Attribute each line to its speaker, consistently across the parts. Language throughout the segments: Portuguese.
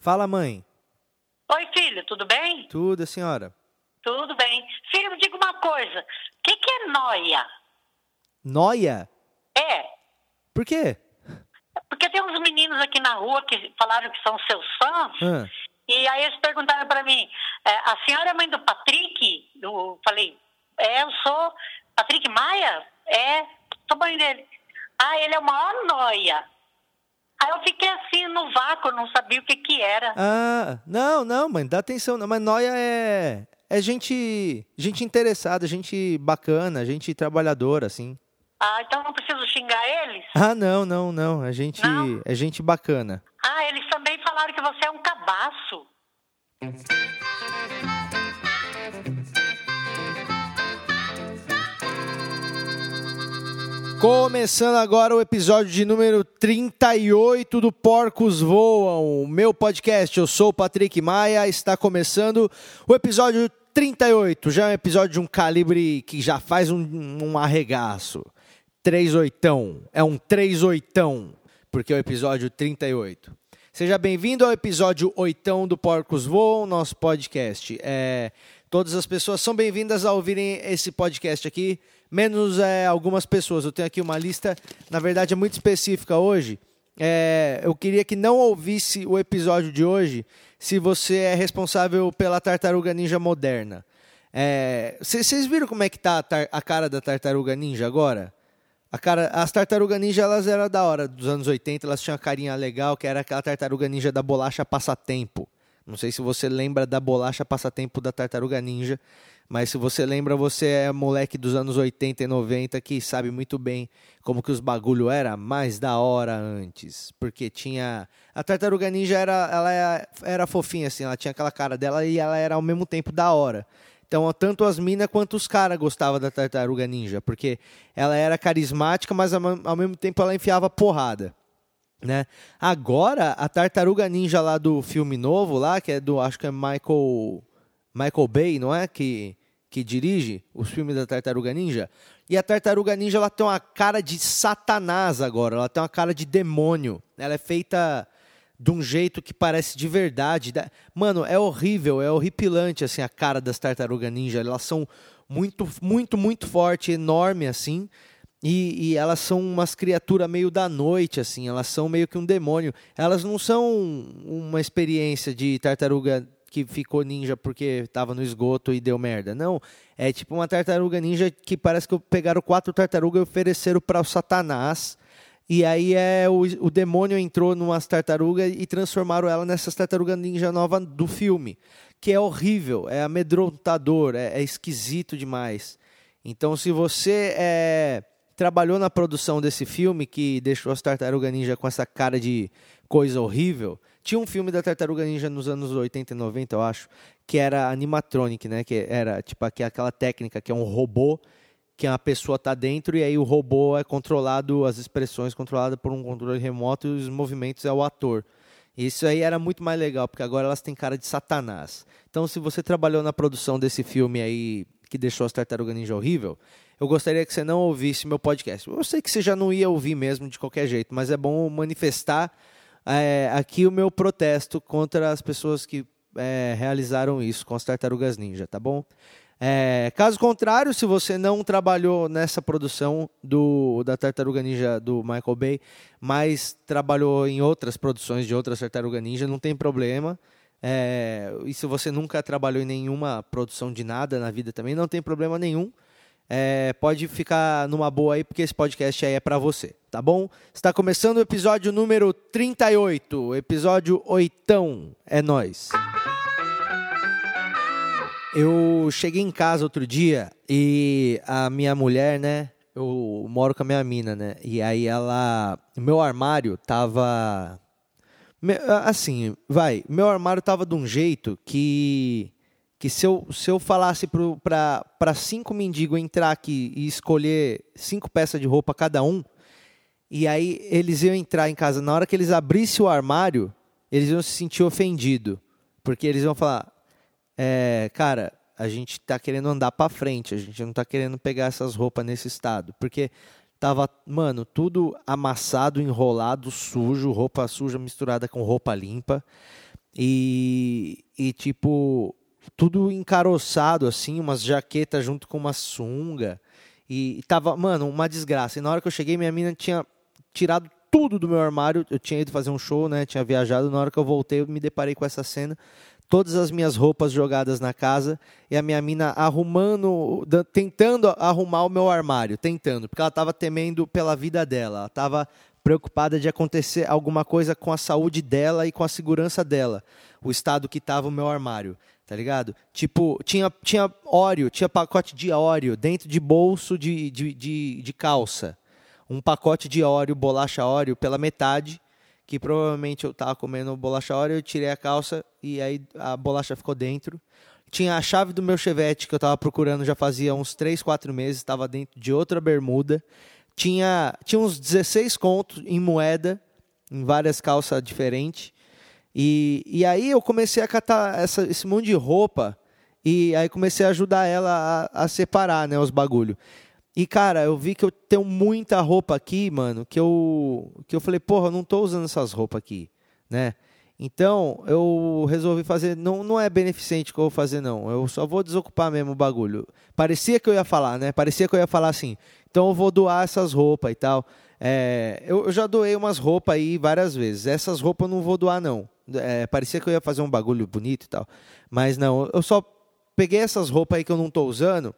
Speaker 1: Fala, mãe.
Speaker 2: Oi, filho, tudo bem?
Speaker 1: Tudo, senhora.
Speaker 2: Tudo bem. Filho, me diga uma coisa. O que, que é noia?
Speaker 1: Noia?
Speaker 2: É,
Speaker 1: Por quê?
Speaker 2: porque tem uns meninos aqui na rua que falaram que são seus fãs.
Speaker 1: Ah,
Speaker 2: E aí eles perguntaram pra mim, é, a senhora é mãe do Patrick? Eu falei, é, eu sou. Patrick Maia? É, sou mãe dele. Ah, ele é o maior noia. Aí eu fiquei assim no vácuo, não sabia o que que era.
Speaker 1: Ah, não, não, mãe, dá atenção. Não, mas noia é, é gente, gente interessada, gente bacana, gente trabalhadora, assim.
Speaker 2: Ah, então não preciso xingar eles?
Speaker 1: Ah, não, não, não. É gente,
Speaker 2: Não?
Speaker 1: é gente bacana.
Speaker 2: Ah, eles também falaram que você é um cabaço.
Speaker 1: Começando agora o episódio de número 38 do Porcos Voam, meu podcast. Eu sou o Patrick Maia, está começando o episódio 38. Já é um episódio de um calibre que já faz um, um arregaço. 3 oitão. É um 3 oitão, porque é o episódio 38. Seja bem-vindo ao episódio oitão do Porcos Voam, nosso podcast. É, todas as pessoas são bem-vindas a ouvirem esse podcast aqui, menos é, algumas pessoas. Eu tenho aqui uma lista, na verdade é muito específica hoje. É, eu queria que não ouvisse o episódio de hoje se você é responsável pela tartaruga ninja moderna. Vocês viram como é que tá a, a cara da tartaruga ninja agora? A cara, as tartarugas ninja elas eram da hora dos anos 80, elas tinham uma carinha legal, que era aquela tartaruga ninja da bolacha passatempo. Não sei se você lembra da bolacha passatempo da tartaruga ninja, mas se você lembra, você é moleque dos anos 80 e 90 que sabe muito bem como que os bagulho era mais da hora antes, porque tinha a tartaruga ninja era ela era, era fofinha assim, ela tinha aquela cara dela e ela era ao mesmo tempo da hora. Então, tanto as minas quanto os caras gostavam da tartaruga ninja, porque ela era carismática, mas ao mesmo tempo ela enfiava porrada. Né? Agora, a tartaruga ninja lá do filme novo, lá, que é do, acho que é Michael, Michael Bay, não é? Que, que dirige os filmes da tartaruga ninja. E a tartaruga ninja ela tem uma cara de satanás agora, ela tem uma cara de demônio. Ela é feita de um jeito que parece de verdade. Da- Mano, é horrível, é horripilante assim a cara das tartarugas ninja. Elas são muito, muito, muito forte, enorme assim. E, e elas são umas criaturas meio da noite, assim. Elas são meio que um demônio. Elas não são uma experiência de tartaruga que ficou ninja porque estava no esgoto e deu merda. Não. É tipo uma tartaruga ninja que parece que pegaram quatro tartarugas e ofereceram para o Satanás. E aí é o, o demônio entrou numas tartarugas e transformaram ela nessas tartarugas ninja nova do filme. Que é horrível, é amedrontador, é, é esquisito demais. Então, se você é, trabalhou na produção desse filme que deixou as tartarugas ninja com essa cara de coisa horrível, tinha um filme da tartaruga ninja nos anos 80 e 90, eu acho, que era animatronic, né? Que era tipo aqui- aquela técnica que é um robô que uma pessoa está dentro e aí o robô é controlado, as expressões controladas por um controle remoto e os movimentos é o ator. Isso aí era muito mais legal, porque agora elas têm cara de satanás. Então, se você trabalhou na produção desse filme aí que deixou as tartarugas ninja horrível, eu gostaria que você não ouvisse meu podcast. Eu sei que você já não ia ouvir mesmo de qualquer jeito, mas é bom manifestar é, aqui o meu protesto contra as pessoas que é, realizaram isso com as tartarugas ninja, tá bom? É, caso contrário, se você não trabalhou nessa produção do, da Tartaruga Ninja do Michael Bay, mas trabalhou em outras produções de outras Tartaruga Ninja, não tem problema. É, e se você nunca trabalhou em nenhuma produção de nada na vida também, não tem problema nenhum. É, pode ficar numa boa aí, porque esse podcast aí é pra você, tá bom? Está começando o episódio número 38, episódio oitão, é nóis. Eu cheguei em casa outro dia e a minha mulher, né? Eu moro com a minha mina, né? E aí ela. Meu armário tava. Assim, vai. Meu armário tava de um jeito que. Que se eu, se eu falasse para cinco mendigos entrar aqui e escolher cinco peças de roupa cada um, e aí eles iam entrar em casa, na hora que eles abrissem o armário, eles iam se sentir ofendidos. Porque eles iam falar, é, cara, a gente tá querendo andar para frente, a gente não tá querendo pegar essas roupas nesse estado, porque tava, mano, tudo amassado, enrolado, sujo, roupa suja misturada com roupa limpa. E, e tipo, tudo encaroçado, assim, umas jaquetas junto com uma sunga. E, e tava, mano, uma desgraça. E na hora que eu cheguei, minha mina tinha tirado tudo do meu armário. Eu tinha ido fazer um show, né? Tinha viajado. Na hora que eu voltei, eu me deparei com essa cena. Todas as minhas roupas jogadas na casa e a minha mina arrumando, tentando arrumar o meu armário, tentando, porque ela estava temendo pela vida dela. Ela estava preocupada de acontecer alguma coisa com a saúde dela e com a segurança dela, o estado que estava o meu armário, tá ligado? Tipo, tinha, tinha óleo, tinha pacote de óleo dentro de bolso de, de, de, de calça. Um pacote de óleo, bolacha óleo, pela metade, que provavelmente eu estava comendo bolacha óleo, eu tirei a calça e aí a bolacha ficou dentro. Tinha a chave do meu chevette que eu estava procurando já fazia uns 3, 4 meses, estava dentro de outra bermuda tinha, tinha uns 16 contos em moeda, em várias calças diferentes. E, e aí eu comecei a catar essa, esse monte de roupa e aí comecei a ajudar ela a, a separar né, os bagulho. E, cara, eu vi que eu tenho muita roupa aqui, mano, que eu, que eu falei, porra, eu não tô usando essas roupas aqui, né? Então, eu resolvi fazer. Não, não é beneficente que eu vou fazer, não. Eu só vou desocupar mesmo o bagulho. Parecia que eu ia falar, né? Parecia que eu ia falar assim. Então, eu vou doar essas roupas e tal. É, eu, eu, já doei umas roupas aí várias vezes. Essas roupas eu não vou doar, não. É, parecia que eu ia fazer um bagulho bonito e tal. Mas não, eu só peguei essas roupas aí que eu não estou usando.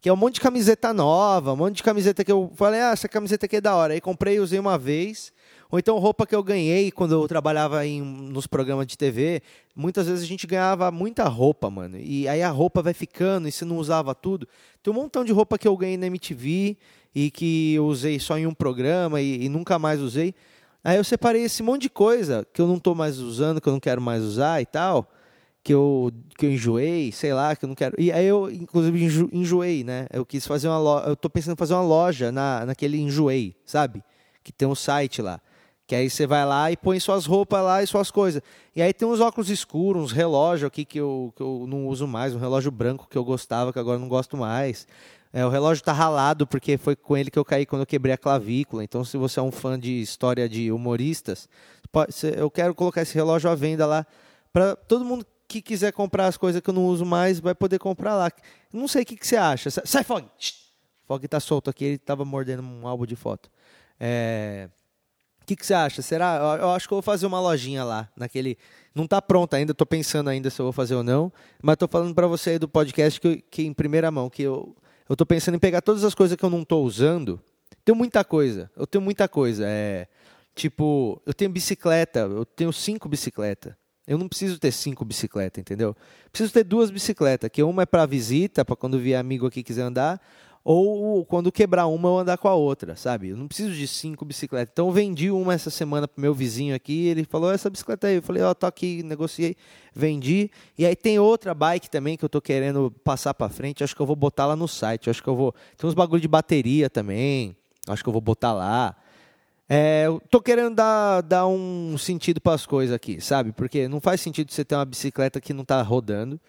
Speaker 1: Que é um monte de camiseta nova, um monte de camiseta que eu falei, ah, essa camiseta aqui é da hora. Aí comprei e usei uma vez. Ou então roupa que eu ganhei quando eu trabalhava em, nos programas de TV. Muitas vezes a gente ganhava muita roupa, mano. E aí a roupa vai ficando e você não usava tudo. Tem um montão de roupa que eu ganhei na MTV e que eu usei só em um programa e, e nunca mais usei. Aí eu separei esse monte de coisa que eu não estou mais usando, que eu não quero mais usar e tal, que eu, que eu enjoei, sei lá, que eu não quero. E aí eu, inclusive, enjoei, né? Eu quis fazer uma loja. Eu estou pensando em fazer uma loja na, naquele enjoei, sabe? Que tem um site lá. Que aí você vai lá e põe suas roupas lá e suas coisas. E aí tem uns óculos escuros, uns relógios aqui que eu, que eu não uso mais, um relógio branco que eu gostava, que agora não gosto mais. É, o relógio está ralado porque foi com ele que eu caí quando eu quebrei a clavícula. Então, se você é um fã de história de humoristas, pode, eu quero colocar esse relógio à venda lá para todo mundo que quiser comprar as coisas que eu não uso mais vai poder comprar lá. Não sei o que, que você acha. Sai, Fog! Fog está solto aqui, ele estava mordendo um álbum de foto. É que, que você acha? Será? Eu acho que eu vou fazer uma lojinha lá, naquele. Não está pronta ainda, estou pensando ainda se eu vou fazer ou não, mas estou falando para você aí do podcast que, que em primeira mão, que eu eu estou pensando em pegar todas as coisas que eu não estou usando. Tenho muita coisa, eu tenho muita coisa. É, tipo, eu tenho bicicleta, eu tenho cinco bicicletas. Eu não preciso ter cinco bicicletas, entendeu? Preciso ter duas bicicletas, que uma é para visita, para quando vier amigo aqui quiser andar, ou quando quebrar uma eu andar com a outra, sabe? Eu não preciso de cinco bicicletas. Então eu vendi uma essa semana pro meu vizinho aqui, ele falou essa bicicleta aí, eu falei, ó, oh, tô aqui, negociei, vendi. E aí tem outra bike também que eu tô querendo passar para frente, acho que eu vou botar lá no site, acho que eu vou, tem uns bagulho de bateria também, acho que eu vou botar lá. É, eu tô querendo dar, dar um sentido para as coisas aqui, sabe? Porque não faz sentido você ter uma bicicleta que não está rodando,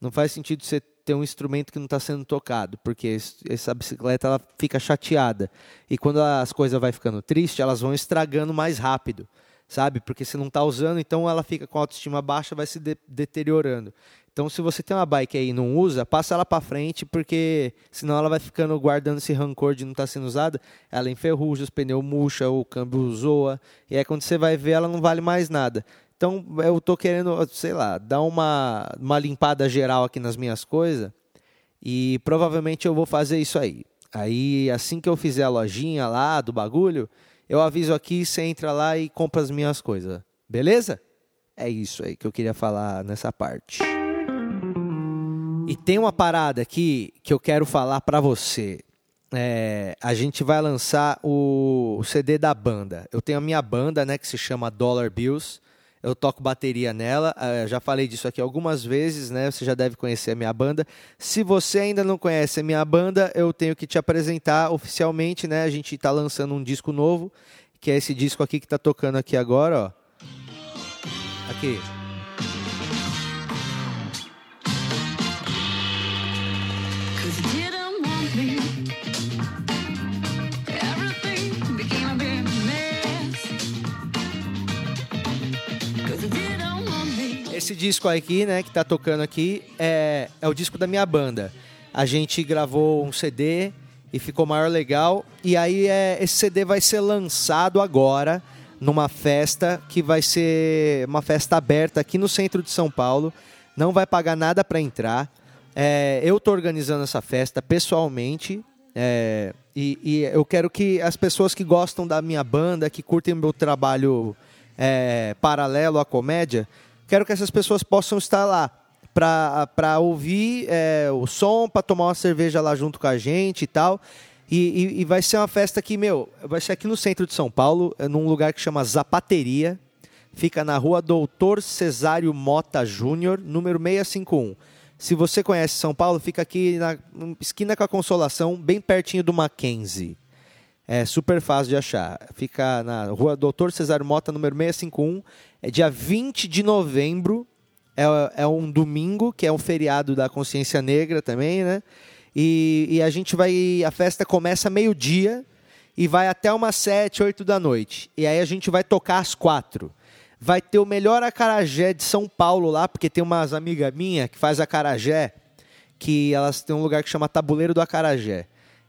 Speaker 1: não faz sentido você ter um instrumento que não está sendo tocado, porque essa bicicleta ela fica chateada. E quando as coisas vai ficando triste, elas vão estragando mais rápido, sabe? Porque você não está usando, então ela fica com a autoestima baixa, vai se de deteriorando. Então, se você tem uma bike aí e não usa, passa ela para frente, porque senão ela vai ficando guardando esse rancor de não estar tá sendo usada. Ela enferruja, os pneus murcha, o câmbio zoa. E aí, quando você vai ver, ela não vale mais nada. Então eu tô querendo, sei lá, dar uma, uma limpada geral aqui nas minhas coisas e provavelmente eu vou fazer isso aí. Aí assim que eu fizer a lojinha lá do bagulho, eu aviso aqui, você entra lá e compra as minhas coisas. Beleza? É isso aí que eu queria falar nessa parte. E tem uma parada aqui que eu quero falar para você. É, a gente vai lançar o CD da banda. Eu tenho a minha banda, né, que se chama Dollar Bills eu toco bateria nela. Uh, já falei disso aqui algumas vezes, né? Você já deve conhecer a minha banda. Se você ainda não conhece a minha banda, eu tenho que te apresentar oficialmente, né? A gente está lançando um disco novo, que é esse disco aqui que está tocando aqui agora, ó. Aqui. Esse disco aqui, né, que tá tocando aqui, é, é o disco da minha banda. A gente gravou um CD e ficou maior legal. E aí é, esse CD vai ser lançado agora numa festa que vai ser uma festa aberta aqui no centro de São Paulo. Não vai pagar nada para entrar. É, eu tô organizando essa festa pessoalmente. É, e, e, eu quero que as pessoas que gostam da minha banda, que curtem o meu trabalho é, paralelo à comédia, quero que essas pessoas possam estar lá para ouvir é, o som, para tomar uma cerveja lá junto com a gente e tal. E, e, e, vai ser uma festa que, meu, vai ser aqui no centro de São Paulo, é num lugar que chama Zapateria. Fica na rua Doutor Cesário Mota Júnior, número 651. Se você conhece São Paulo, fica aqui na esquina com a Consolação, bem pertinho do Mackenzie. É super fácil de achar. Fica na rua Doutor Cesário Mota, número 651. É dia 20 de novembro. É, é um domingo, que é um feriado da consciência negra também, né? E, e a gente vai. A festa começa meio-dia e vai até umas sete, oito da noite. E aí a gente vai tocar às quatro. Vai ter o melhor acarajé de São Paulo lá, porque tem umas amigas minhas que faz acarajé, que elas têm um lugar que chama Tabuleiro do Acarajé.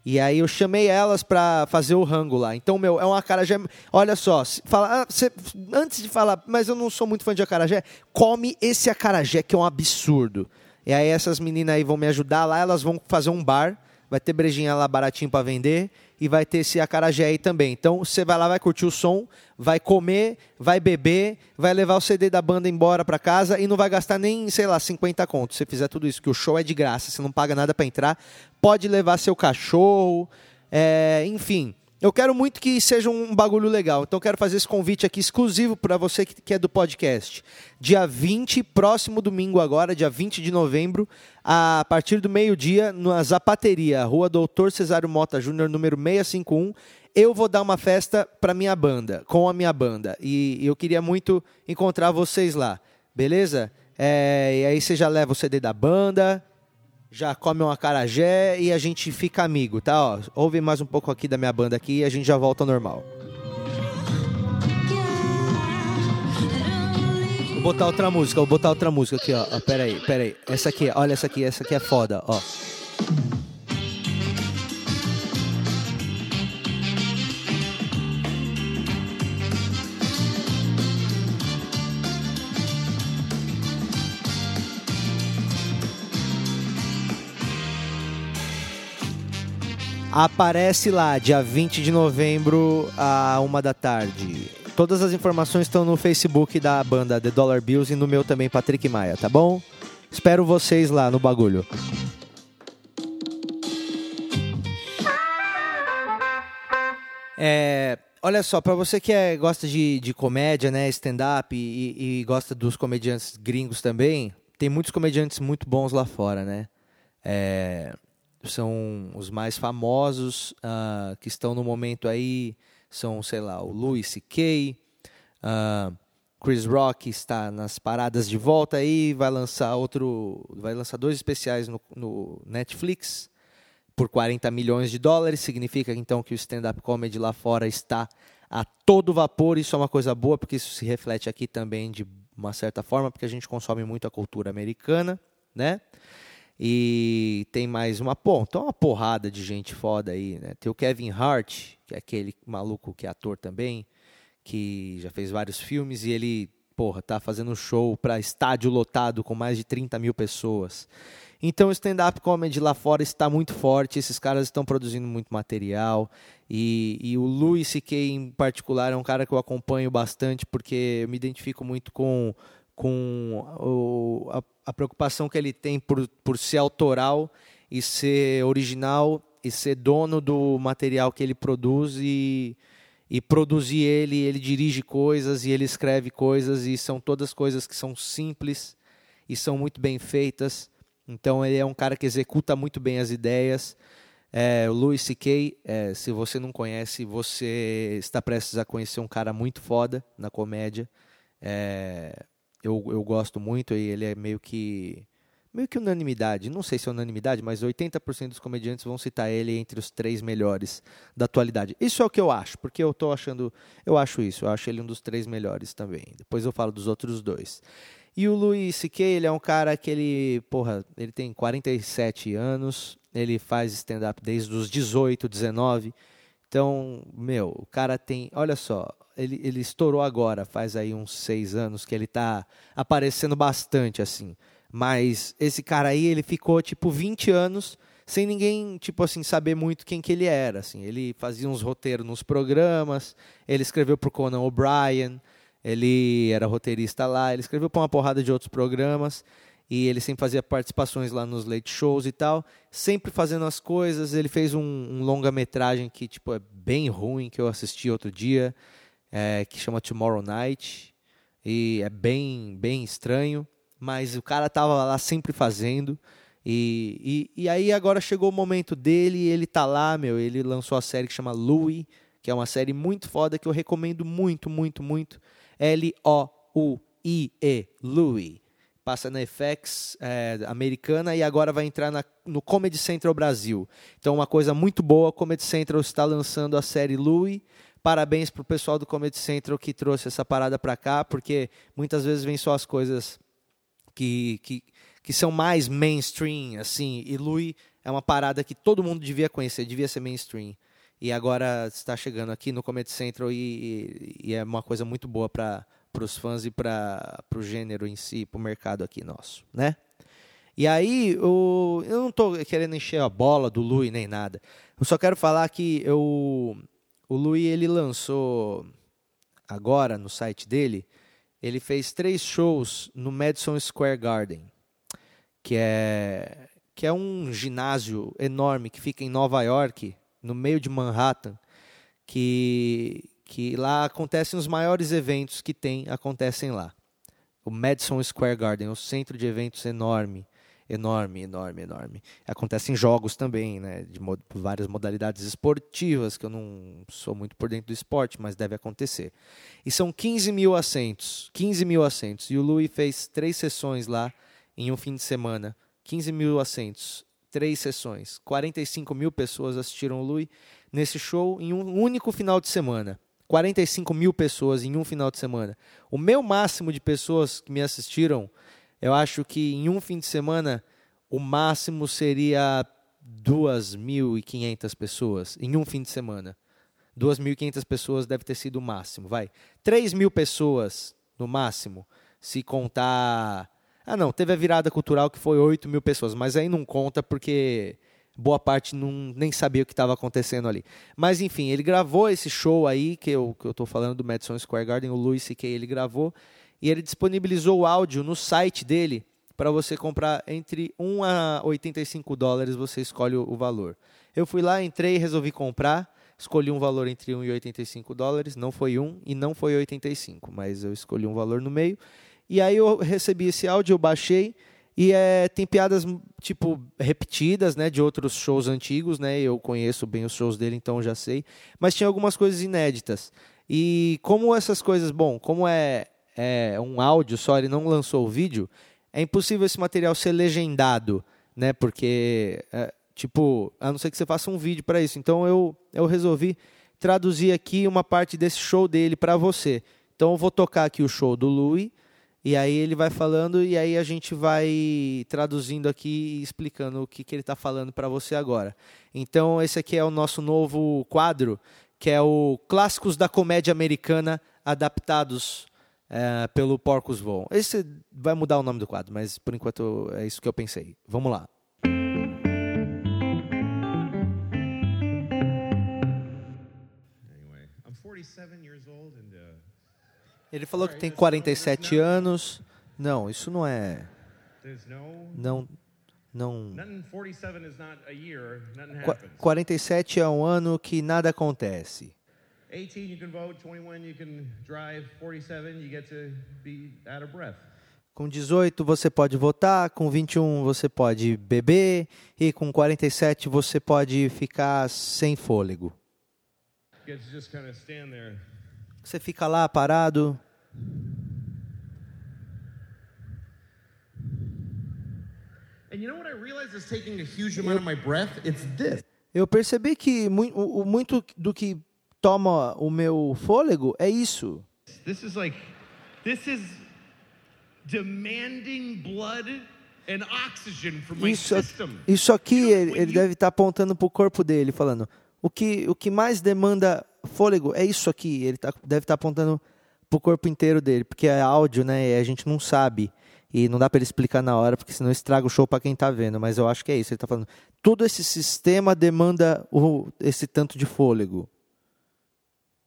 Speaker 1: E aí eu chamei elas para fazer o rango lá. Então, meu, é um acarajé. Olha só, fala, ah, cê, antes de falar, mas eu não sou muito fã de acarajé, come esse acarajé que é um absurdo. E aí essas meninas aí vão me ajudar lá, elas vão fazer um bar, vai ter brejinha lá baratinho para vender e vai ter esse acarajé aí também. Então você vai lá, vai curtir o som, vai comer, vai beber, vai levar o CD da banda embora para casa e não vai gastar nem, sei lá, 50 contos. Se fizer tudo isso, que o show é de graça, você não paga nada para entrar, pode levar seu cachorro, é, enfim. Eu quero muito que seja um bagulho legal. Então quero fazer esse convite aqui exclusivo para você que é do podcast. Dia 20, próximo domingo agora, dia 20 de novembro, a partir do meio-dia, na Zapateria, Rua Doutor Cesário Mota Júnior, número 651, eu vou dar uma festa para minha banda, com a minha banda. E eu queria muito encontrar vocês lá. Beleza? É, e aí você já leva o CD da banda, já come um acarajé e a gente fica amigo, tá? Ó, ouve mais um pouco aqui da minha banda aqui e a gente já volta ao normal. Vou botar outra música, vou botar outra música aqui, ó. ó pera aí, pera aí. Essa aqui, olha essa aqui, essa aqui é foda, ó. Aparece lá, dia 20 de novembro, a uma da tarde. Todas as informações estão no Facebook da banda The Dollar Bills e no meu também, Patrick Maia, tá bom? Espero vocês lá no bagulho. É, olha só, para você que é, gosta de, de comédia, né, stand-up e, e, gosta dos comediantes gringos também, tem muitos comediantes muito bons lá fora, né? É, são os mais famosos uh, que estão no momento aí são sei lá o Louis C.K. Uh, Chris Rock está nas paradas de volta aí vai lançar outro vai lançar dois especiais no, no Netflix por 40 milhões de dólares significa então que o stand-up comedy lá fora está a todo vapor isso é uma coisa boa porque isso se reflete aqui também de uma certa forma porque a gente consome muito a cultura americana né e tem mais uma, pô, então uma porrada de gente foda aí, né? Tem o Kevin Hart, que é aquele maluco que é ator também, que já fez vários filmes e ele, porra, tá fazendo um show para estádio lotado com mais de 30 mil pessoas. Então o stand-up comedy lá fora está muito forte, esses caras estão produzindo muito material. E, e o Louis C.K. em particular é um cara que eu acompanho bastante porque eu me identifico muito com com o, a, a, preocupação que ele tem por, por ser autoral e ser original e ser dono do material que ele produz e, e produzir ele, ele dirige coisas e ele escreve coisas e são todas coisas que são simples e são muito bem feitas. Então ele é um cara que executa muito bem as ideias. É, o Louis C.K., é, se você não conhece, você está prestes a conhecer um cara muito foda na comédia. É, eu, eu gosto muito e ele é meio que meio que unanimidade, não sei se é unanimidade, mas 80% dos comediantes vão citar ele entre os três melhores da atualidade. Isso é o que eu acho, porque eu tô achando, eu acho isso, eu acho ele um dos três melhores também. Depois eu falo dos outros dois. E o Louis C.K., ele é um cara que ele, porra, ele tem 47 anos, ele faz stand-up desde os 18, 19. Então, meu, o cara tem, olha só, ele, ele estourou agora, faz aí uns seis anos que ele tá aparecendo bastante, assim. Mas esse cara aí, ele ficou, tipo, 20 anos sem ninguém, tipo assim, saber muito quem que ele era, assim. Ele fazia uns roteiros nos programas, ele escreveu pro Conan O'Brien, ele era roteirista lá, ele escreveu para uma porrada de outros programas e ele sempre fazia participações lá nos late shows e tal, sempre fazendo as coisas. Ele fez um, um longa-metragem que tipo é bem ruim que eu assisti outro dia, é, que chama Tomorrow Night e é bem bem estranho, mas o cara tava lá sempre fazendo. E, e, e aí agora chegou o momento dele, ele tá lá, meu, ele lançou a série que chama Louie, que é uma série muito foda que eu recomendo muito, muito, muito. L-O-U-I-E, Louie. Passa na FX é, americana e agora vai entrar na, no Comedy Central Brasil. Então, uma coisa muito boa, o Comedy Central está lançando a série Louie. Parabéns pro pessoal do Comedy Central que trouxe essa parada para cá, porque muitas vezes vem só as coisas que, que, que são mais mainstream, assim, e Louis é uma parada que todo mundo devia conhecer, devia ser mainstream. E agora está chegando aqui no Comedy Central e, e, e é uma coisa muito boa para os fãs e para o gênero em si, para o mercado aqui nosso, né? E aí, o, eu não estou querendo encher a bola do Louis nem nada. Eu só quero falar que eu, o Louis ele lançou agora no site dele, ele fez três shows no Madison Square Garden, que é que é um ginásio enorme que fica em Nova York, no meio de Manhattan, que, que lá acontecem os maiores eventos que tem, acontecem lá. O Madison Square Garden, o centro de eventos enorme, enorme, enorme, enorme. Acontecem jogos também, né, de várias modalidades esportivas, que eu não sou muito por dentro do esporte, mas deve acontecer. E são 15 mil assentos, 15 mil assentos. E o Louis fez três sessões lá em um fim de semana, 15 mil assentos três sessões. 45 mil pessoas assistiram o Lui nesse show em um único final de semana. 45 mil pessoas em um final de semana. O meu máximo de pessoas que me assistiram, eu acho que em um fim de semana, o máximo seria 2.500 pessoas em um fim de semana. 2.500 pessoas deve ter sido o máximo, vai. 3 mil pessoas no máximo, se contar ah, não, teve a virada cultural que foi 8 mil pessoas, mas aí não conta porque boa parte não, nem sabia o que estava acontecendo ali. Mas enfim, ele gravou esse show aí, que eu, que eu falando do Madison Square Garden, o Louis C.K. ele gravou, e ele disponibilizou o áudio no site dele para você comprar entre 1 a 85 dólares, você escolhe o valor. Eu fui lá, entrei, resolvi comprar, escolhi um valor entre 1 e 85 dólares, não foi 1 e não foi 85, mas eu escolhi um valor no meio e aí eu recebi esse áudio, eu baixei e é, tem piadas tipo repetidas, né, de outros shows antigos, né? Eu conheço bem os shows dele, então já sei. Mas tinha algumas coisas inéditas. E como essas coisas, bom, como é, é um áudio só, ele não lançou o vídeo, é impossível esse material ser legendado, né? Porque é, tipo, a não ser que você faça um vídeo para isso. Então eu eu resolvi traduzir aqui uma parte desse show dele para você. Então eu vou tocar aqui o show do Louis e aí ele vai falando e aí a gente vai traduzindo aqui e explicando o que, que ele está falando para você agora. Então esse aqui é o nosso novo quadro, que é o Clássicos da Comédia Americana adaptados é, pelo Porcos Voam. Esse vai mudar o nome do quadro, mas por enquanto é isso que eu pensei. Vamos lá. Anyway, I'm 47 years old and uh... Ele falou que tem 47 anos. Não, isso não é. Não. Não. 47 é um ano que nada acontece. 18 you can vote, 21 you can drive, 47 you get to be out of breath. Com 18 você pode votar, com 21 você pode beber. E com 47 você pode ficar sem fôlego. Você fica lá parado. Eu percebi que muito, muito do que toma o meu fôlego é isso. This is like this is
Speaker 3: demanding blood and oxygen from my
Speaker 1: Isso,
Speaker 3: system.
Speaker 1: isso aqui ele, ele deve estar apontando pro corpo dele, falando: o que, o que mais demanda fôlego é isso aqui. Ele tá- deve estar apontando pro corpo inteiro dele, porque é áudio, né? E a gente não sabe. E não dá para ele explicar na hora, porque senão estraga o show para quem tá vendo. Mas eu acho que é isso. Ele tá falando: todo esse sistema demanda o, esse tanto de fôlego.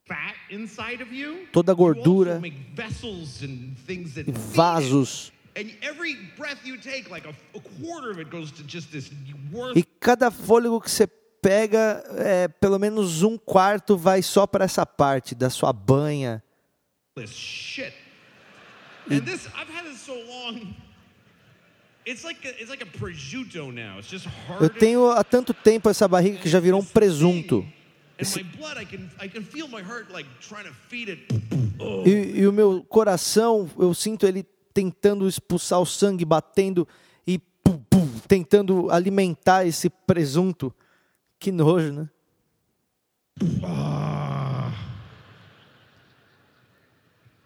Speaker 3: fat inside of you,
Speaker 1: Toda a gordura E vasos.
Speaker 3: And every breath you take, like a, a quarter of it goes to just this
Speaker 1: E cada fôlego que você pega, é, pelo menos um quarto vai só para essa parte da sua banha. Eu tenho há tanto tempo essa barriga que já virou um presunto. E, e o meu coração, eu sinto ele tentando expulsar o sangue, batendo e pum, pum, tentando alimentar esse presunto. Que nojo, né?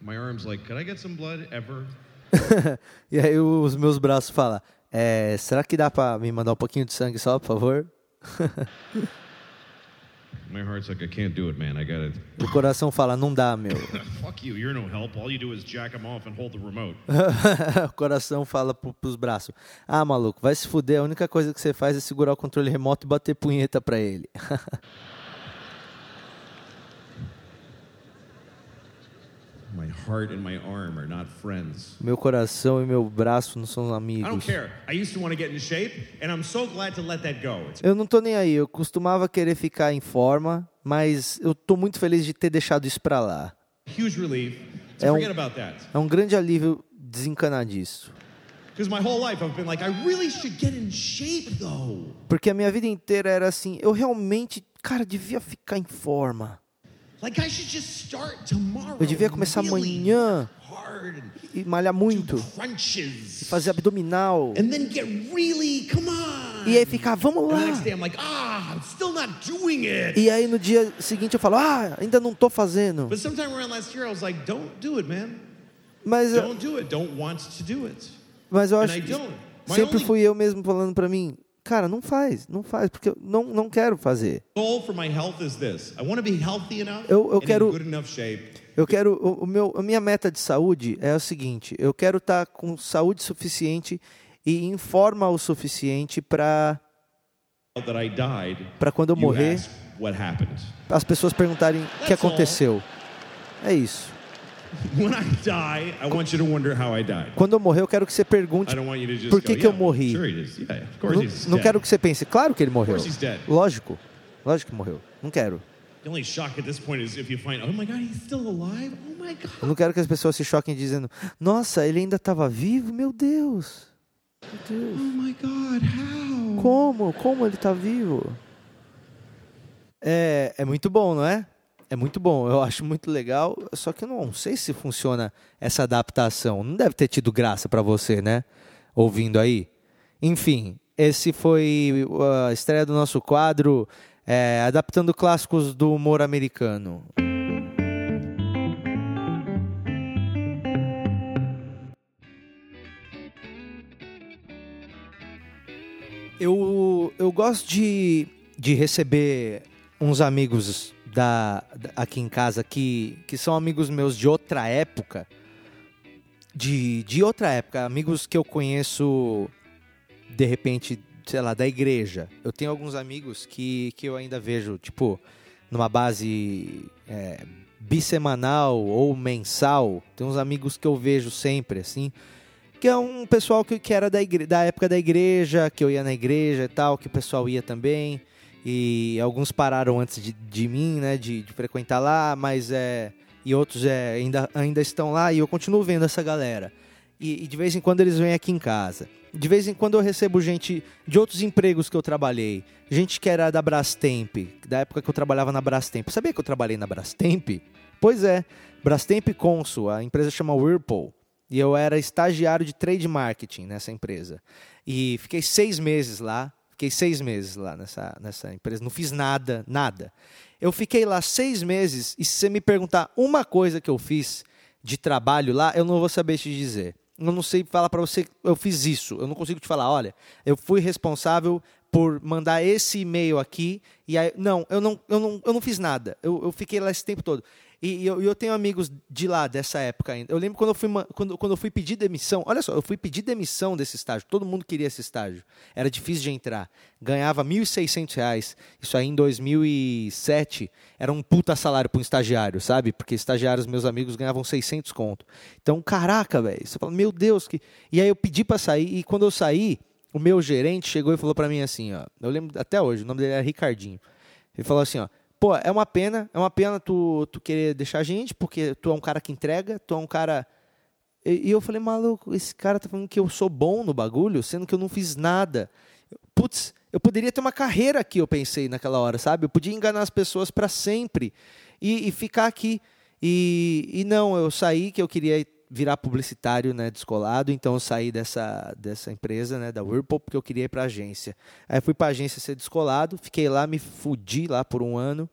Speaker 3: My arm's like, could I get some blood ever?
Speaker 1: E aí os meus braços falam: é, será que dá pra me mandar um pouquinho de sangue só, por favor?
Speaker 3: My heart's like, I can't do it, man. I got it.
Speaker 1: O coração fala: não dá, meu.
Speaker 3: Fuck you. You're no help. All you do is jack him off and hold the remote.
Speaker 1: o coração fala pro, pros braços: ah, maluco, vai se fuder. A única coisa que você faz é segurar o controle remoto e bater punheta pra ele.
Speaker 3: My heart and my arm are not friends.
Speaker 1: meu coração e meu braço não são
Speaker 3: I don't
Speaker 1: amigos.
Speaker 3: care. I used to want to get in shape, and I'm so glad to let that go. It's
Speaker 1: Eu não tô nem aí, eu costumava querer ficar em forma, mas eu tô muito feliz de ter deixado isso pra lá.
Speaker 3: huge relief
Speaker 1: É um-
Speaker 3: forget about that.
Speaker 1: É um grande alívio desencanar disso.
Speaker 3: Because my whole life I've been like, I really should get in shape, though.
Speaker 1: Porque a minha vida inteira era assim, eu realmente, cara, devia ficar em forma. Eu devia começar amanhã e malhar muito,
Speaker 3: crunches.
Speaker 1: fazer abdominal. E aí ficar, vamos lá.
Speaker 3: ah.
Speaker 1: E aí no dia seguinte eu falo, ah, ainda não tô fazendo. Mas eu, mas eu acho que sempre fui eu mesmo falando pra mim, cara, não faz, não faz, porque eu não, não quero fazer. Eu- eu quero- Eu quero, o, meu, a minha meta de saúde é o seguinte: eu quero estar com saúde suficiente e em forma o suficiente para para quando eu morrer as pessoas perguntarem o que aconteceu. É isso. Quando eu morrer, eu quero que você pergunte
Speaker 3: I don't want you to just
Speaker 1: por que, que eu
Speaker 3: "Yeah,
Speaker 1: morri. Não, não
Speaker 3: dead."
Speaker 1: quero que você pense, claro que ele morreu. Lógico. Lógico que morreu. Não quero.
Speaker 3: Oh. Oh.
Speaker 1: Eu não quero que as pessoas se choquem dizendo: Nossa, ele ainda estava vivo? Meu Deus. Meu Deus.
Speaker 3: Oh my God, how?
Speaker 1: Como? Como ele está vivo? É, é muito bom, não é? É muito bom, eu acho muito legal, só que eu não sei se funciona essa adaptação. Não deve ter tido graça para você, né? Ouvindo aí. Enfim, esse foi a estreia do nosso quadro é, Adaptando Clássicos do Humor Americano. Eu, eu gosto de, de receber uns amigos da, da- aqui em casa que, que são amigos meus de outra época. De, de outra época, amigos que eu conheço de repente, sei lá, da igreja. Eu tenho alguns amigos que, que eu ainda vejo, tipo, numa base é, ou mensal. Tem uns amigos que eu vejo sempre, assim que é um pessoal que, que era da, igre- da época da igreja, que eu ia na igreja e tal, que o pessoal ia também. E alguns pararam antes de, de mim, né, de, de frequentar lá, mas é. E outros é, ainda, ainda estão lá e eu continuo vendo essa galera. E, e de vez em quando eles vêm aqui em casa. De vez em quando eu recebo gente de outros empregos que eu trabalhei. Gente que era da Brastemp, da época que eu trabalhava na Brastemp. Sabia que eu trabalhei na Brastemp? Pois é, Brastemp Consul, a empresa chama Whirlpool. E eu era estagiário de trade marketing nessa empresa. E fiquei seis meses lá. Fiquei seis meses lá nessa, nessa empresa. Não fiz nada, nada. Eu fiquei lá seis meses e se você me perguntar uma coisa que eu fiz de trabalho lá, eu não vou saber te dizer. eu não sei falar para você, eu fiz isso. Eu não consigo te falar, olha, eu fui responsável por mandar esse e-mail aqui e aí, não, eu não, eu não, eu não fiz nada. Eu, eu fiquei lá esse tempo todo. E, eu, eu, tenho amigos de lá dessa época ainda. Eu lembro quando eu fui quando, quando eu fui pedir demissão. Olha só, eu fui pedir demissão desse estágio. Todo mundo queria esse estágio. Era difícil de entrar. Ganhava R$ 1.600. Isso aí em 2007 era um puta salário para um estagiário, sabe? Porque estagiários meus amigos ganhavam 600 conto. Então, caraca, velho. Você fala, meu Deus, que. E aí eu pedi para sair e quando eu saí, o meu gerente chegou e falou para mim assim, ó. Eu lembro até hoje, o nome dele era Ricardinho. Ele falou assim, ó pô, é uma pena, é uma pena tu, tu querer deixar a gente, porque tu é um cara que entrega, tu é um cara. E, e, eu falei, maluco, esse cara tá falando que eu sou bom no bagulho, sendo que eu não fiz nada. Putz, eu poderia ter uma carreira aqui, eu pensei naquela hora, sabe? Eu podia enganar as pessoas para sempre e, e, ficar aqui. E, e não, eu saí que eu queria virar publicitário, né, descolado, então eu saí dessa, dessa empresa, né, da Whirlpool, porque eu queria ir para agência. Aí fui para agência ser descolado, fiquei lá, me fudi lá por um ano,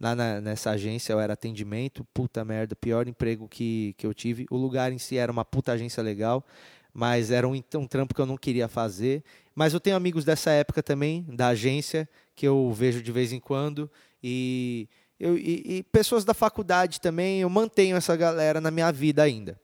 Speaker 1: lá na, nessa agência eu era atendimento, puta merda, pior emprego que, que eu tive. O lugar em si era uma puta agência legal, mas era um, um trampo que eu não queria fazer. Mas eu tenho amigos dessa época também, da agência, que eu vejo de vez em quando, e, eu, e, e pessoas da faculdade também, eu mantenho essa galera na minha vida ainda.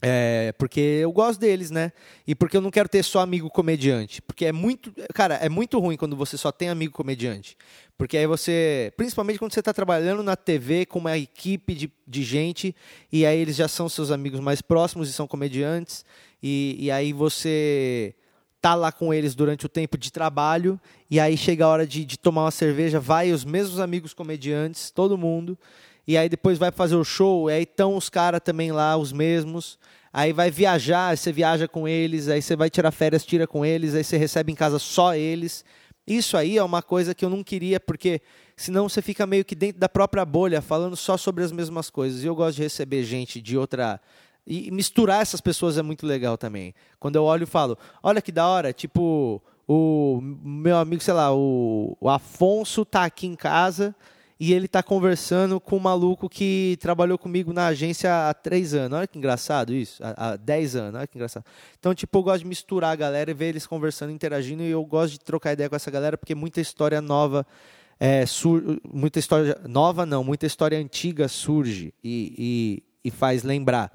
Speaker 1: É, porque eu gosto deles, né? E porque eu não quero ter só amigo comediante. Porque é muito. Cara, é muito ruim quando você só tem amigo comediante. Porque aí você. Principalmente quando você está trabalhando na TV com uma equipe de, de gente. E aí eles já são seus amigos mais próximos e são comediantes. E, e aí você tá lá com eles durante o tempo de trabalho. E aí chega a hora de, de tomar uma cerveja, vai os mesmos amigos comediantes, todo mundo e aí depois vai fazer o show, e aí estão os caras também lá, os mesmos. Aí vai viajar, você viaja com eles, aí você vai tirar férias, tira com eles, aí você recebe em casa só eles. Isso aí é uma coisa que eu não queria, porque senão você fica meio que dentro da própria bolha, falando só sobre as mesmas coisas. E eu gosto de receber gente de outra. E misturar essas pessoas é muito legal também. Quando eu olho e falo, olha que da hora, tipo, o meu amigo, sei lá, o, o Afonso tá aqui em casa e ele está conversando com um maluco que trabalhou comigo na agência há três anos. Olha que engraçado isso, há, há dez anos, olha que engraçado. Então, tipo, eu gosto de misturar a galera e ver eles conversando, interagindo, e eu gosto de trocar ideia com essa galera, porque muita história nova, é, muita história nova não, muita história antiga surge e, e, e faz lembrar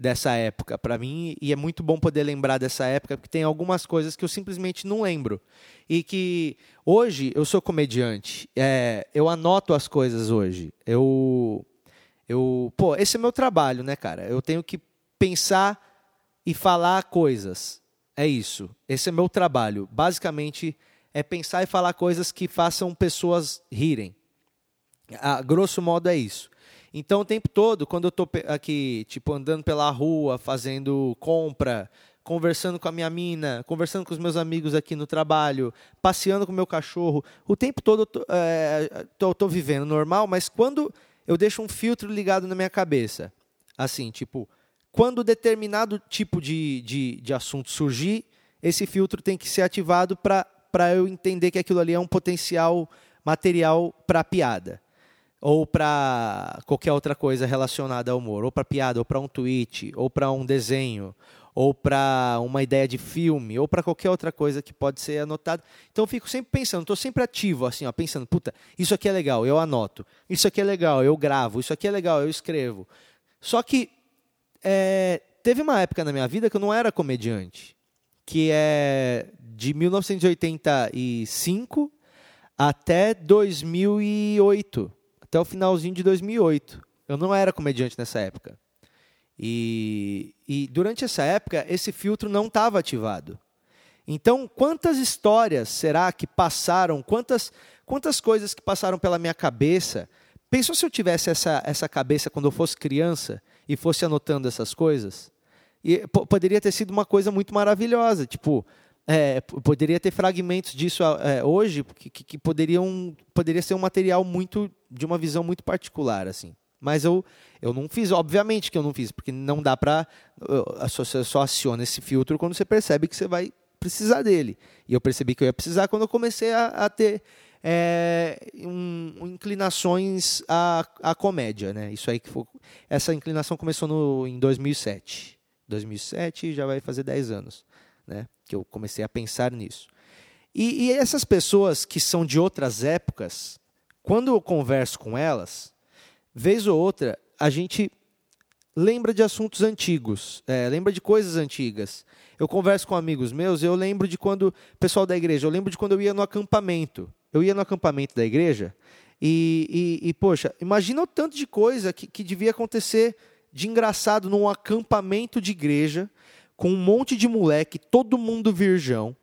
Speaker 1: dessa época para mim e é muito bom poder lembrar dessa época porque tem algumas coisas que eu simplesmente não lembro. E que hoje eu sou comediante é, eu anoto as coisas hoje. Eu eu pô esse é meu trabalho né cara? Eu tenho que pensar e falar coisas. É isso. Esse é meu trabalho. Basicamente é pensar e falar coisas que façam pessoas rirem. A grosso modo é isso então, o tempo todo, quando eu estou aqui, tipo, andando pela rua, fazendo compra, conversando com a minha mina, conversando com os meus amigos aqui no trabalho, passeando com o meu cachorro, o tempo todo eu tô, é, tô, tô vivendo normal, mas quando eu deixo um filtro ligado na minha cabeça, assim, tipo, quando determinado tipo de, de, de assunto surgir, esse filtro tem que ser ativado para eu entender que aquilo ali é um potencial material para piada ou para qualquer outra coisa relacionada ao humor, ou para piada, ou para um tweet, ou para um desenho, ou para uma ideia de filme, ou para qualquer outra coisa que pode ser anotada. Então eu fico sempre pensando, estou sempre ativo, assim, ó, pensando, puta, isso aqui é legal, eu anoto. Isso aqui é legal, eu gravo. Isso aqui é legal, eu escrevo. Só que é, teve uma época na minha vida que eu não era comediante, que é de 1985 até 2008 até o finalzinho de 2008. Eu não era comediante nessa época. E, e durante essa época, esse filtro não estava ativado. Então, quantas histórias será que passaram, quantas, quantas coisas que passaram pela minha cabeça? Pensou se eu tivesse essa, essa cabeça quando eu fosse criança e fosse anotando essas coisas? E poderia ter sido uma coisa muito maravilhosa, tipo, é, poderia ter fragmentos disso é, hoje que, que, poderiam poderia ser um material muito de uma visão muito particular assim. Mas eu eu não fiz obviamente que eu não fiz porque não dá para você só aciona esse filtro quando você percebe que você vai precisar dele. E eu percebi que eu ia precisar quando eu comecei a, a ter é, um, inclinações à, à comédia né? Isso aí que foi, essa inclinação começou no, em 2007 2007 já vai fazer 10 anos, né? Que eu comecei a pensar nisso. E, e essas pessoas que são de outras épocas, quando eu converso com elas, vez ou outra, a gente lembra de assuntos antigos, é, lembra de coisas antigas. Eu converso com amigos meus, eu lembro de quando, pessoal da igreja, eu lembro de quando eu ia no acampamento. Eu ia no acampamento da igreja e, e, e poxa, imagina o tanto de coisa que, que devia acontecer de engraçado num acampamento de igreja, com um monte de moleque, todo mundo virgão,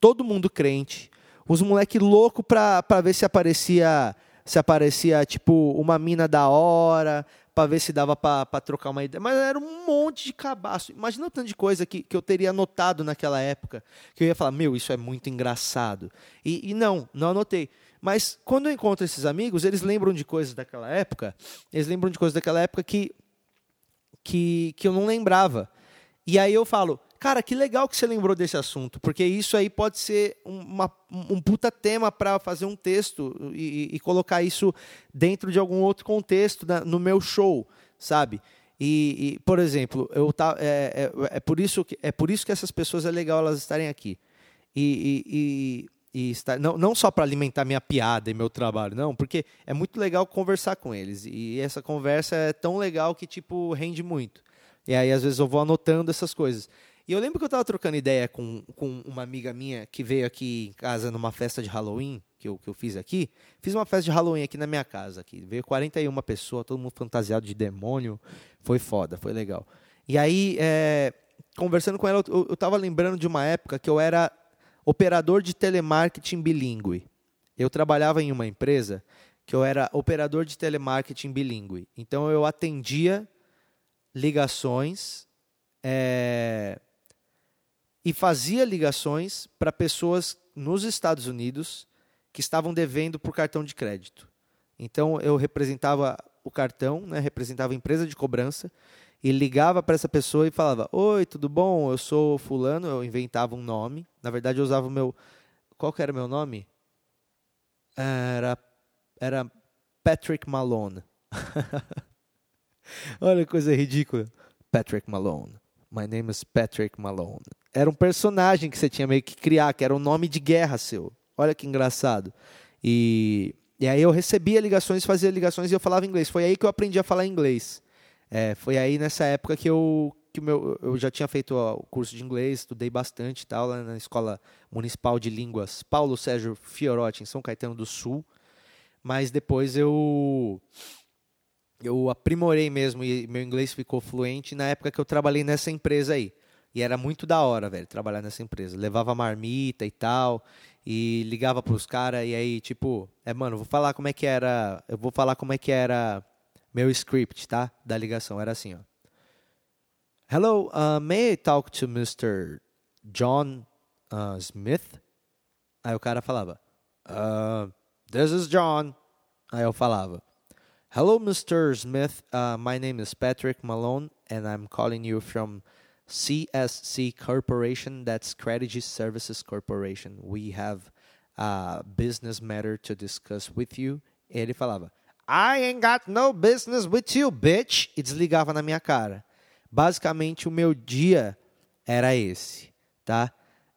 Speaker 1: todo mundo crente, os moleque louco para ver se aparecia se aparecia tipo uma mina da hora, para ver se dava para trocar uma ideia. Mas era um monte de cabaço. Imagina o tanto de coisa que, que eu teria anotado naquela época, que eu ia falar, meu, isso é muito engraçado. E, e não, não anotei. Mas quando eu encontro esses amigos, eles lembram de coisas daquela época, eles lembram de coisas daquela época que, que, que eu não lembrava. E aí eu falo, Cara, que legal que você lembrou desse assunto, porque isso aí pode ser uma, um puta tema para fazer um texto e, e, colocar isso dentro de algum outro contexto na, no meu show, sabe? E, e por exemplo, eu tá, é, é, é, por isso que, é por isso que essas pessoas é legal elas estarem aqui. E, e estar, não, não só para alimentar minha piada e meu trabalho, não, porque é muito legal conversar com eles. E essa conversa é tão legal que, tipo, rende muito. E aí, às vezes, eu vou anotando essas coisas. E eu lembro que eu estava trocando ideia com, com uma amiga minha que veio aqui em casa numa festa de Halloween, que eu, que eu fiz aqui. Fiz uma festa de Halloween aqui na minha casa. Aqui. Veio 41 pessoas, todo mundo fantasiado de demônio. Foi foda, foi legal. E aí, é, conversando com ela, eu estava lembrando de uma época que eu era operador de telemarketing bilíngue. Eu trabalhava em uma empresa que eu era operador de telemarketing bilíngue. Então eu atendia ligações é, e fazia ligações para pessoas nos Estados Unidos que estavam devendo por cartão de crédito. Então eu representava o cartão, né, representava a empresa de cobrança e ligava para essa pessoa e falava: "Oi, tudo bom? Eu sou fulano", eu inventava um nome. Na verdade eu usava o meu Qual que era o meu nome? Era era Patrick Malone. Olha que coisa ridícula. Patrick Malone. My name is Patrick Malone era um personagem que você tinha meio que criar, que era um nome de guerra seu. Olha que engraçado. E, e aí eu recebia ligações, fazia ligações e eu falava inglês. Foi aí que eu aprendi a falar inglês. É, foi aí nessa época que eu que meu, eu já tinha feito o curso de inglês, estudei bastante tal lá na escola municipal de línguas Paulo Sérgio Fiorotti em São Caetano do Sul. Mas depois eu eu aprimorei mesmo e meu inglês ficou fluente na época que eu trabalhei nessa empresa aí. E era muito da hora, velho, trabalhar nessa empresa. Levava marmita e tal, e ligava pros caras, e aí, tipo, é, mano, vou falar como é que era. Eu vou falar como é que era meu script, tá? Da ligação. Era assim, ó. Hello, uh, may I talk to Mr. John uh, Smith? Aí o cara falava, uh, This is John. Aí eu falava, Hello, Mr. Smith. Uh, my name is Patrick Malone, and I'm calling you from CSC Corporation, that's Strategy Services Corporation. We have a business matter to discuss with you. Ele falava, I ain't got no business with you, bitch. E desligava na minha cara. Basicamente, o meu dia era esse, tá?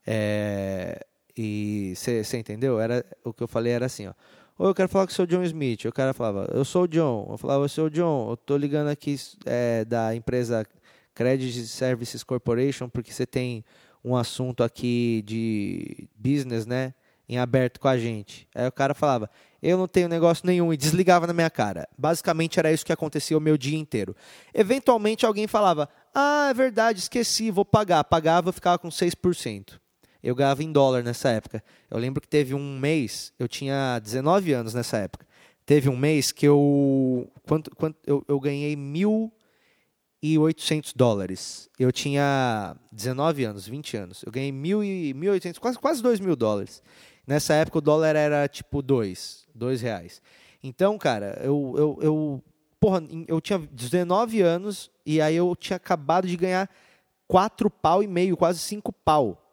Speaker 1: É, e você entendeu? Era, o que eu falei era assim, ó. Ou eu quero falar com o seu John Smith. O cara falava, eu sou o John. Eu falava, eu sou o John, eu tô ligando aqui é, da empresa Credit Services Corporation, porque você tem um assunto aqui de business, né? Em aberto com a gente. Aí o cara falava, eu não tenho negócio nenhum, e desligava na minha cara. Basicamente era isso que acontecia o meu dia inteiro. Eventualmente alguém falava, ah, é verdade, esqueci, vou pagar. Pagava, ficava com 6%. Eu ganhava em dólar nessa época. Eu lembro que teve um mês, eu tinha 19 anos nessa época. Teve um mês que eu. Quanto, quanto, eu, eu ganhei mil 1.800 dólares. Eu tinha 19 anos, 20 anos. Eu ganhei 1.800, quase, quase 2 mil dólares. Nessa época o dólar era tipo 2, 2 reais. Então, cara, eu, eu, eu, porra, eu tinha 19 anos e aí eu tinha acabado de ganhar 4 pau e meio, quase 5 pau.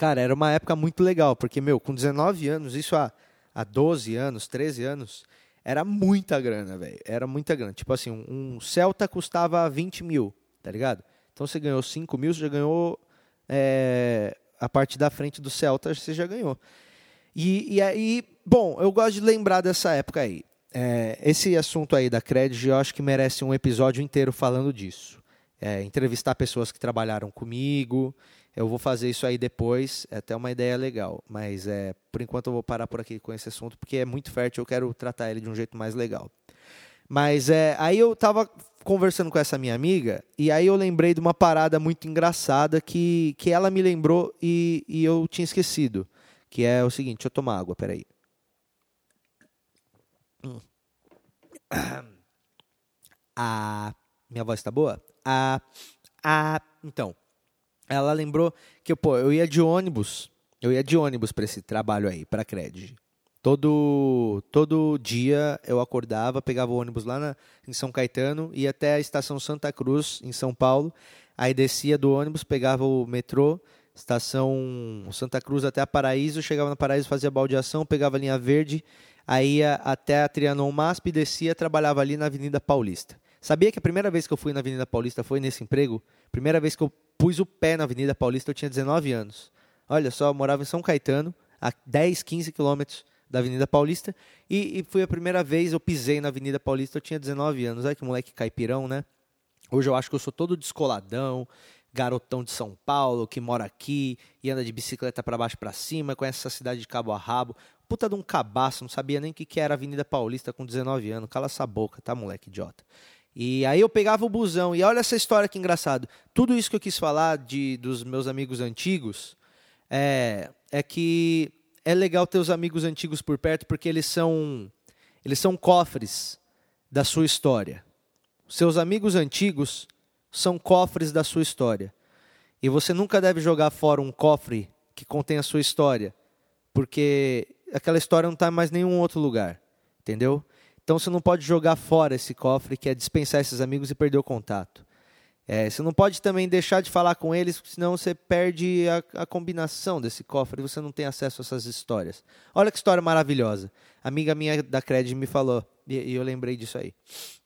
Speaker 1: Cara, era uma época muito legal, porque, meu, com 19 anos, isso há, há 12 anos, 13 anos, era muita grana, velho. Era muita grana. Tipo assim, um, um Celta custava 20 mil, tá ligado? Então você ganhou 5 mil, você já ganhou é, a parte da frente do Celta, você já ganhou. E, e aí, bom, eu gosto de lembrar dessa época aí. É, esse assunto aí da Credit, eu acho que merece um episódio inteiro falando disso. É, entrevistar pessoas que trabalharam comigo. Eu vou fazer isso aí depois, é até uma ideia legal. Mas é, por enquanto eu vou parar por aqui com esse assunto, porque é muito fértil, eu quero tratar ele de um jeito mais legal. Mas é, aí eu estava conversando com essa minha amiga, e aí eu lembrei de uma parada muito engraçada que, que ela me lembrou e, e eu tinha esquecido. Que é o seguinte, deixa eu tomar água, peraí. Hum. Ah, minha voz está boa? Ah, ah, então, ela lembrou que pô, eu ia de ônibus, eu ia de ônibus para esse trabalho aí, para Cred. Todo todo dia eu acordava, pegava o ônibus lá na, em São Caetano, ia até a estação Santa Cruz em São Paulo, aí descia do ônibus, pegava o metrô, estação Santa Cruz até a Paraíso, chegava na Paraíso, fazia baldeação, pegava a linha verde, aí ia até a Trianon MASP, descia, trabalhava ali na Avenida Paulista. Sabia que a primeira vez que eu fui na Avenida Paulista foi nesse emprego? Primeira vez que eu pus o pé na Avenida Paulista, eu tinha 19 anos. Olha só, eu morava em São Caetano, a 10, 15 quilômetros da Avenida Paulista, e, e foi a primeira vez eu pisei na Avenida Paulista, eu tinha 19 anos. Olha que moleque caipirão, né? Hoje eu acho que eu sou todo descoladão, garotão de São Paulo, que mora aqui e anda de bicicleta para baixo para cima, conhece essa cidade de cabo a rabo. Puta de um cabaço, não sabia nem o que, que era Avenida Paulista com 19 anos. Cala essa boca, tá, moleque idiota. E aí eu pegava o busão, e olha essa história que engraçado. Tudo isso que eu quis falar de, dos meus amigos antigos é, é que é legal ter os amigos antigos por perto porque eles são eles são cofres da sua história. Seus amigos antigos são cofres da sua história. E você nunca deve jogar fora um cofre que contém a sua história, porque aquela história não está em mais nenhum outro lugar, entendeu? Então você não pode jogar fora esse cofre, que é dispensar esses amigos e perder o contato. É, você não pode também deixar de falar com eles, senão você perde a, a, combinação desse cofre e você não tem acesso a essas histórias. Olha que história maravilhosa. A amiga minha da Cred me falou, e, e eu lembrei disso aí.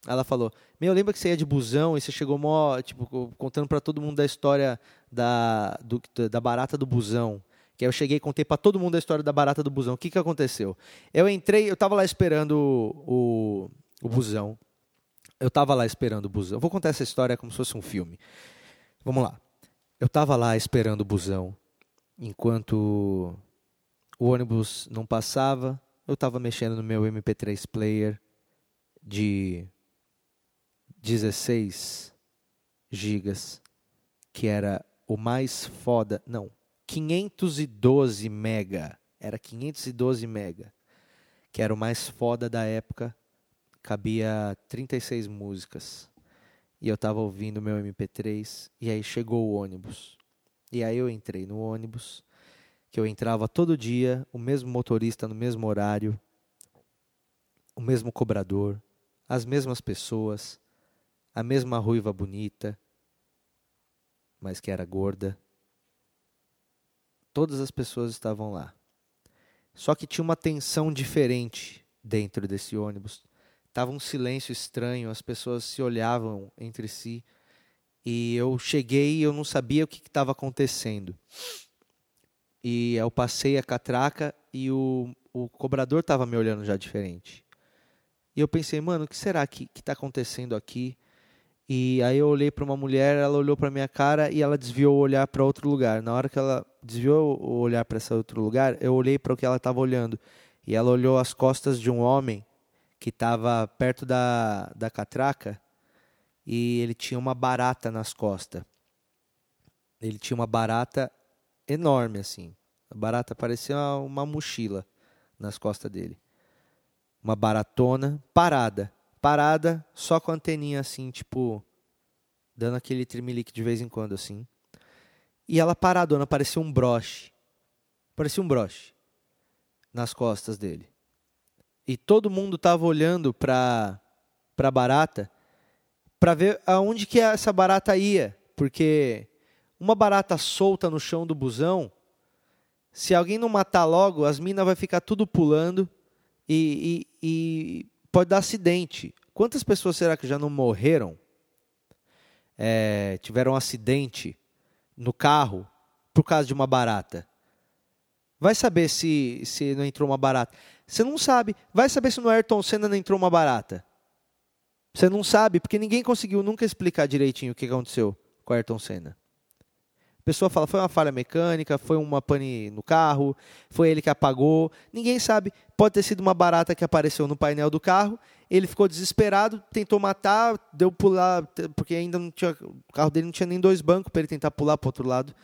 Speaker 1: Ela falou: Meu, lembra que você ia de busão e você chegou mó, tipo, contando para todo mundo da história da, do, da barata do busão. Que aí eu cheguei e contei para todo mundo a história da barata do busão. O que, que aconteceu? Eu entrei, eu estava lá esperando o, o, busão. Eu estava lá esperando o busão. Eu vou contar essa história como se fosse um filme. Vamos lá. Eu estava lá esperando o busão. Enquanto o ônibus não passava, eu estava mexendo no meu MP3 player de 16 gigas, que era o mais foda. Não, 512 mega. Era 512 mega, que era o mais foda da época. Cabia 36 músicas. E eu tava ouvindo meu MP3 e aí chegou o ônibus. E aí eu entrei no ônibus, que eu entrava todo dia, o mesmo motorista no mesmo horário, o mesmo cobrador, as mesmas pessoas, a mesma ruiva bonita, mas que era gorda. Todas as pessoas estavam lá. Só que tinha uma tensão diferente dentro desse ônibus. Tava um silêncio estranho, as pessoas se olhavam entre si. E eu cheguei e eu não sabia o que estava acontecendo. E eu passei a catraca e o, o cobrador estava me olhando já diferente. E eu pensei, mano, o que será que está acontecendo aqui? E aí eu olhei para uma mulher, ela olhou para minha cara e ela desviou o olhar para outro lugar. Na hora que ela desviou o olhar para esse outro lugar, eu olhei para o que ela estava olhando. E ela olhou as costas de um homem que estava perto da, da catraca e ele tinha uma barata nas costas. Ele tinha uma barata enorme assim. A barata parecia uma mochila nas costas dele. Uma baratona parada parada, só com a anteninha assim, tipo, dando aquele trimelique de vez em quando, assim. E ela paradona, parecia um broche. Parecia um broche nas costas dele. E todo mundo tava olhando para para barata para ver aonde que essa barata ia, porque uma barata solta no chão do busão, se alguém não matar logo, as minas vai ficar tudo pulando e, e, e pode dar acidente. Quantas pessoas será que já não morreram é, tiveram um acidente no carro por causa de uma barata. Vai saber se, se não entrou uma barata. Você não sabe. Vai saber se no Ayrton Senna não entrou uma barata. Você não sabe, porque ninguém conseguiu nunca explicar direitinho o que aconteceu com o Ayrton Senna. Pessoa fala, foi uma falha mecânica, foi uma pane no carro, foi ele que apagou. Ninguém sabe. Pode ter sido uma barata que apareceu no painel do carro. Ele ficou desesperado, tentou matar, deu pular, porque ainda não tinha. O carro dele não tinha nem dois bancos para ele tentar pular para o outro lado.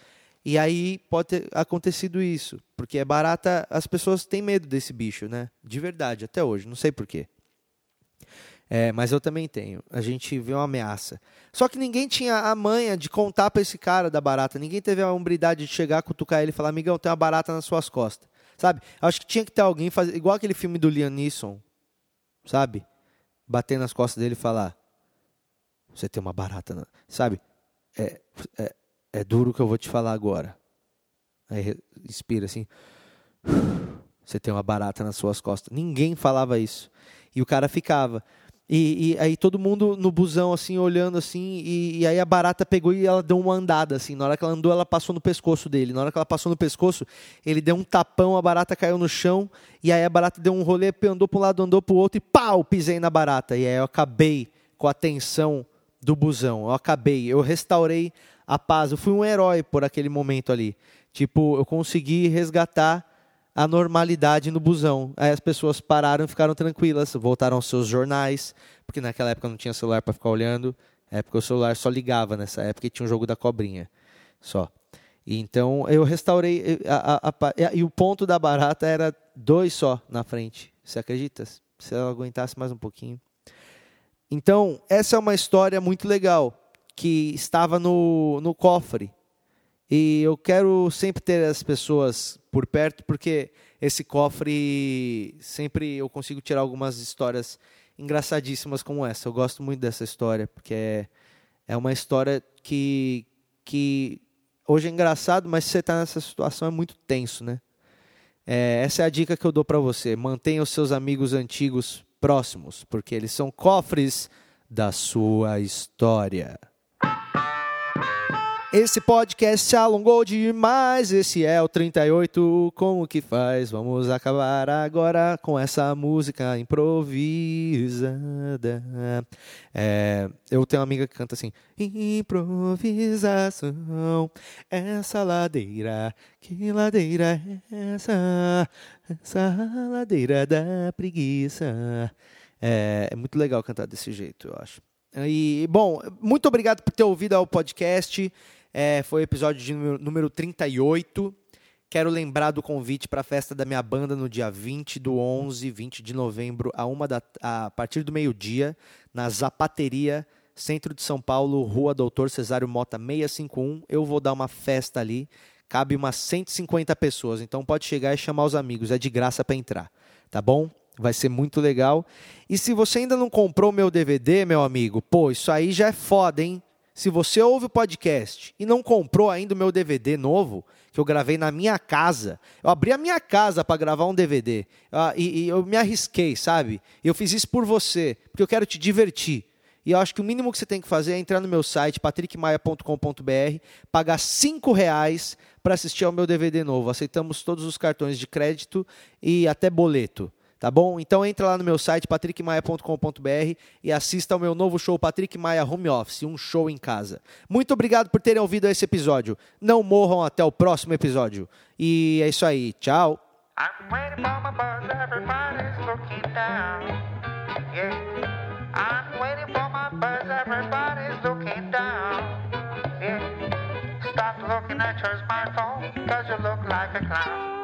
Speaker 1: E aí pode ter acontecido isso, porque é barata, as pessoas têm medo desse bicho, né? De verdade, até hoje, não sei porquê. É, mas eu também tenho. A gente vê uma ameaça. Só que ninguém tinha a manha de contar para esse cara da barata. Ninguém teve a hombridade de chegar, cutucar ele e falar: amigão, tem uma barata nas suas costas. Sabe? Acho que tinha que ter alguém fazer. Igual aquele filme do Liam Neeson. Sabe? Bater nas costas dele e falar: Você tem uma barata. Na... Sabe? É, é, é duro o que eu vou te falar agora. Aí inspira assim. Você tem uma barata nas suas costas. Ninguém falava isso. E o cara ficava. E, e, aí todo mundo no busão, assim, olhando assim, e, e, aí a barata pegou e ela deu uma andada, assim. Na hora que ela andou, ela passou no pescoço dele. Na hora que ela passou no pescoço, ele deu um tapão, a barata caiu no chão, e aí a barata deu um rolê, andou para um lado, andou para o outro, e pau, pisei na barata. E aí eu acabei com a tensão do busão. Eu acabei, eu restaurei a paz. Eu fui um herói por aquele momento ali. Tipo, eu consegui resgatar a normalidade no busão. Aí as pessoas pararam e ficaram tranquilas, voltaram aos seus jornais, porque naquela época não tinha celular para ficar olhando. Na época o celular só ligava nessa época e tinha um jogo da cobrinha só. Então eu restaurei a, a, a, e o ponto da barata era dois só na frente. Você acredita? Se ela aguentasse mais um pouquinho. Então, essa é uma história muito legal que estava no, no cofre. E eu quero sempre ter as pessoas por perto, porque esse cofre sempre eu consigo tirar algumas histórias engraçadíssimas como essa. Eu gosto muito dessa história, porque é, é uma história que, que hoje é engraçado, mas se você está nessa situação é muito tenso, né? É, essa é a dica que eu dou para você. Mantenha os seus amigos antigos próximos, porque eles são cofres da sua história. Esse podcast se alongou demais, esse é o 38, como que faz? Vamos acabar agora com essa música improvisada. É, eu tenho uma amiga que canta assim, improvisação, essa ladeira, que ladeira é essa? Essa ladeira da preguiça. É, é muito legal cantar desse jeito, eu acho. E, bom, muito obrigado por ter ouvido o podcast. É, foi o episódio de número, número 38. Quero lembrar do convite para a festa da minha banda no dia 20 do 11, 20 de novembro, a, uma da, a partir do meio-dia, na Zapateria, centro de São Paulo, Rua Doutor Cesário Mota 651. Eu vou dar uma festa ali. Cabe umas 150 pessoas, então pode chegar e chamar os amigos. É de graça para entrar, tá bom? Vai ser muito legal. E se você ainda não comprou meu DVD, meu amigo, pô, isso aí já é foda, hein? Se você ouve o podcast e não comprou ainda o meu DVD novo, que eu gravei na minha casa, eu abri a minha casa para gravar um DVD uh, e, e, eu me arrisquei, sabe? Eu fiz isso por você, porque eu quero te divertir. E eu acho que o mínimo que você tem que fazer é entrar no meu site, patrickmaia.com.br, pagar cinco reais para assistir ao meu DVD novo. Aceitamos todos os cartões de crédito e até boleto tá bom? Então entra lá no meu site patrickmaia.com.br e assista ao meu novo show Patrick Maia Home Office, um show em casa. Muito obrigado por terem ouvido esse episódio. Não morram até o próximo episódio. E é isso aí. Tchau. Looking at your smartphone, cause you look like a clown.